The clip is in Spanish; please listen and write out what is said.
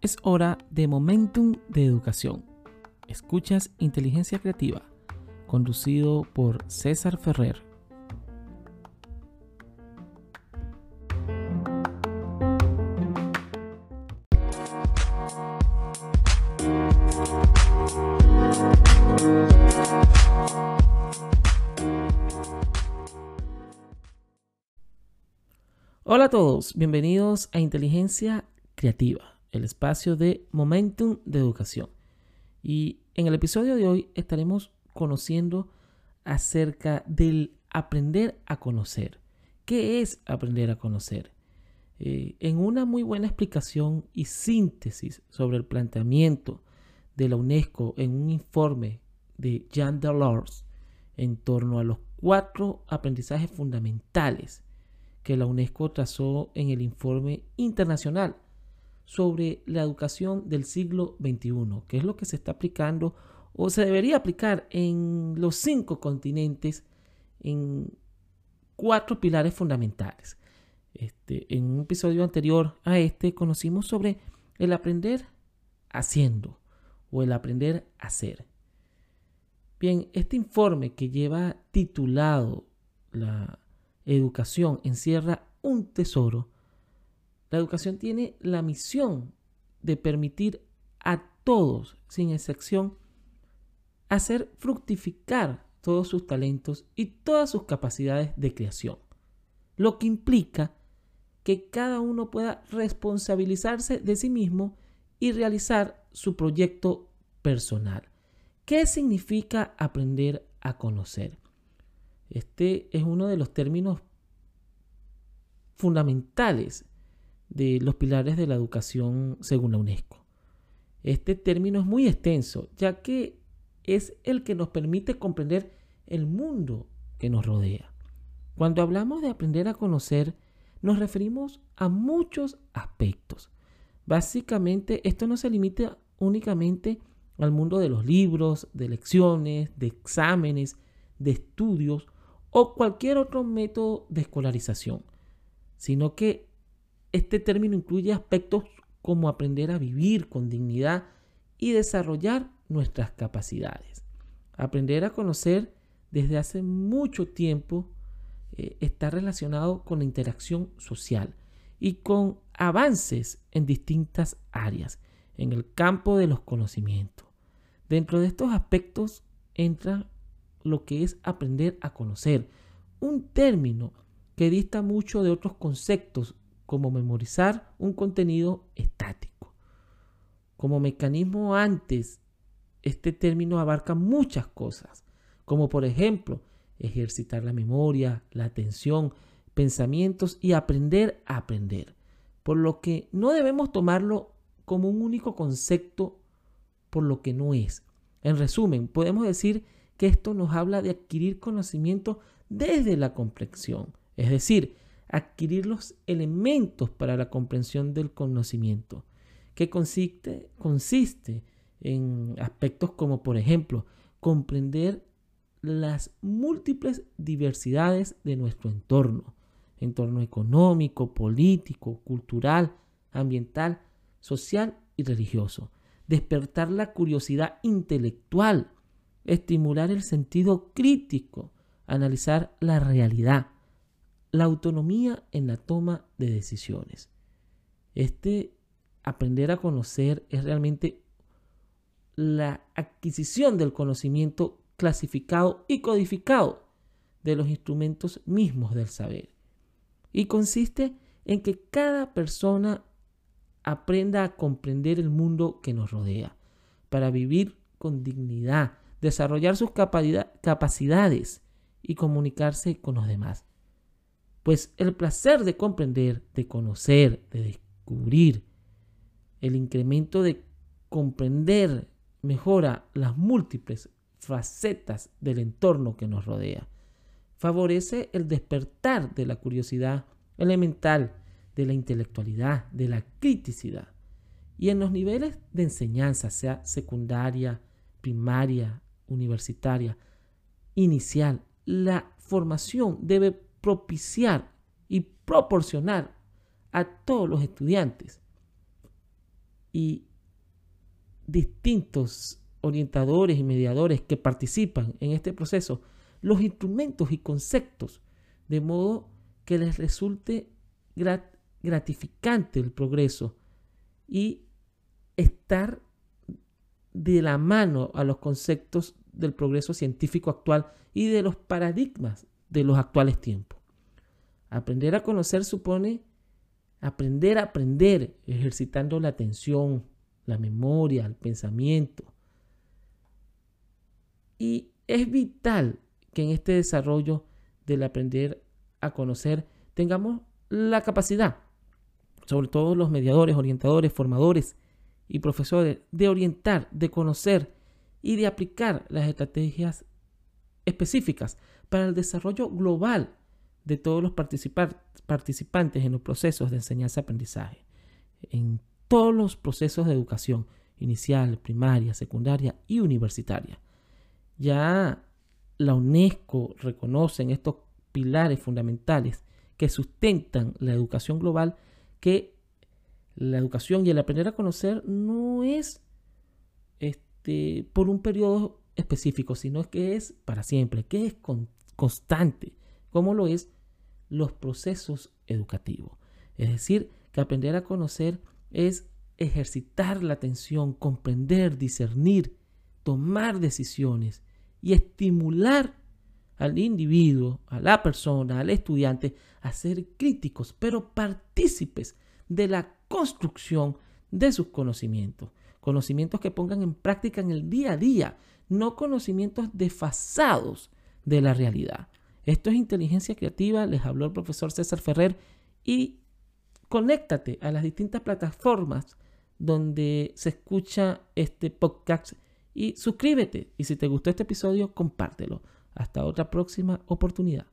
Es hora de Momentum de Educación. Escuchas Inteligencia Creativa, conducido por César Ferrer. Hola a todos, bienvenidos a Inteligencia Creativa el espacio de Momentum de Educación. Y en el episodio de hoy estaremos conociendo acerca del aprender a conocer. ¿Qué es aprender a conocer? Eh, en una muy buena explicación y síntesis sobre el planteamiento de la UNESCO en un informe de Jean Delors en torno a los cuatro aprendizajes fundamentales que la UNESCO trazó en el informe internacional sobre la educación del siglo XXI, que es lo que se está aplicando o se debería aplicar en los cinco continentes en cuatro pilares fundamentales. Este, en un episodio anterior a este conocimos sobre el aprender haciendo o el aprender a hacer. Bien, este informe que lleva titulado La educación encierra un tesoro la educación tiene la misión de permitir a todos, sin excepción, hacer fructificar todos sus talentos y todas sus capacidades de creación, lo que implica que cada uno pueda responsabilizarse de sí mismo y realizar su proyecto personal. ¿Qué significa aprender a conocer? Este es uno de los términos fundamentales de los pilares de la educación según la UNESCO. Este término es muy extenso, ya que es el que nos permite comprender el mundo que nos rodea. Cuando hablamos de aprender a conocer, nos referimos a muchos aspectos. Básicamente, esto no se limita únicamente al mundo de los libros, de lecciones, de exámenes, de estudios o cualquier otro método de escolarización, sino que este término incluye aspectos como aprender a vivir con dignidad y desarrollar nuestras capacidades. Aprender a conocer desde hace mucho tiempo eh, está relacionado con la interacción social y con avances en distintas áreas en el campo de los conocimientos. Dentro de estos aspectos entra lo que es aprender a conocer, un término que dista mucho de otros conceptos como memorizar un contenido estático. Como mecanismo antes, este término abarca muchas cosas, como por ejemplo ejercitar la memoria, la atención, pensamientos y aprender a aprender. Por lo que no debemos tomarlo como un único concepto por lo que no es. En resumen, podemos decir que esto nos habla de adquirir conocimiento desde la complexión, es decir, adquirir los elementos para la comprensión del conocimiento, que consiste, consiste en aspectos como, por ejemplo, comprender las múltiples diversidades de nuestro entorno, entorno económico, político, cultural, ambiental, social y religioso, despertar la curiosidad intelectual, estimular el sentido crítico, analizar la realidad, la autonomía en la toma de decisiones. Este aprender a conocer es realmente la adquisición del conocimiento clasificado y codificado de los instrumentos mismos del saber. Y consiste en que cada persona aprenda a comprender el mundo que nos rodea, para vivir con dignidad, desarrollar sus capacidades y comunicarse con los demás. Pues el placer de comprender, de conocer, de descubrir, el incremento de comprender mejora las múltiples facetas del entorno que nos rodea. Favorece el despertar de la curiosidad elemental, de la intelectualidad, de la criticidad. Y en los niveles de enseñanza, sea secundaria, primaria, universitaria, inicial, la formación debe propiciar y proporcionar a todos los estudiantes y distintos orientadores y mediadores que participan en este proceso los instrumentos y conceptos de modo que les resulte gratificante el progreso y estar de la mano a los conceptos del progreso científico actual y de los paradigmas de los actuales tiempos. Aprender a conocer supone aprender a aprender, ejercitando la atención, la memoria, el pensamiento. Y es vital que en este desarrollo del aprender a conocer tengamos la capacidad, sobre todo los mediadores, orientadores, formadores y profesores, de orientar, de conocer y de aplicar las estrategias específicas para el desarrollo global de todos los participantes en los procesos de enseñanza-aprendizaje, en todos los procesos de educación, inicial, primaria, secundaria y universitaria. Ya la UNESCO reconoce en estos pilares fundamentales que sustentan la educación global que la educación y el aprender a conocer no es este, por un periodo específico, sino que es para siempre, que es constante, como lo es los procesos educativos. Es decir, que aprender a conocer es ejercitar la atención, comprender, discernir, tomar decisiones y estimular al individuo, a la persona, al estudiante a ser críticos, pero partícipes de la construcción de sus conocimientos. Conocimientos que pongan en práctica en el día a día, no conocimientos desfasados de la realidad. Esto es inteligencia creativa, les habló el profesor César Ferrer y conéctate a las distintas plataformas donde se escucha este podcast y suscríbete. Y si te gustó este episodio, compártelo. Hasta otra próxima oportunidad.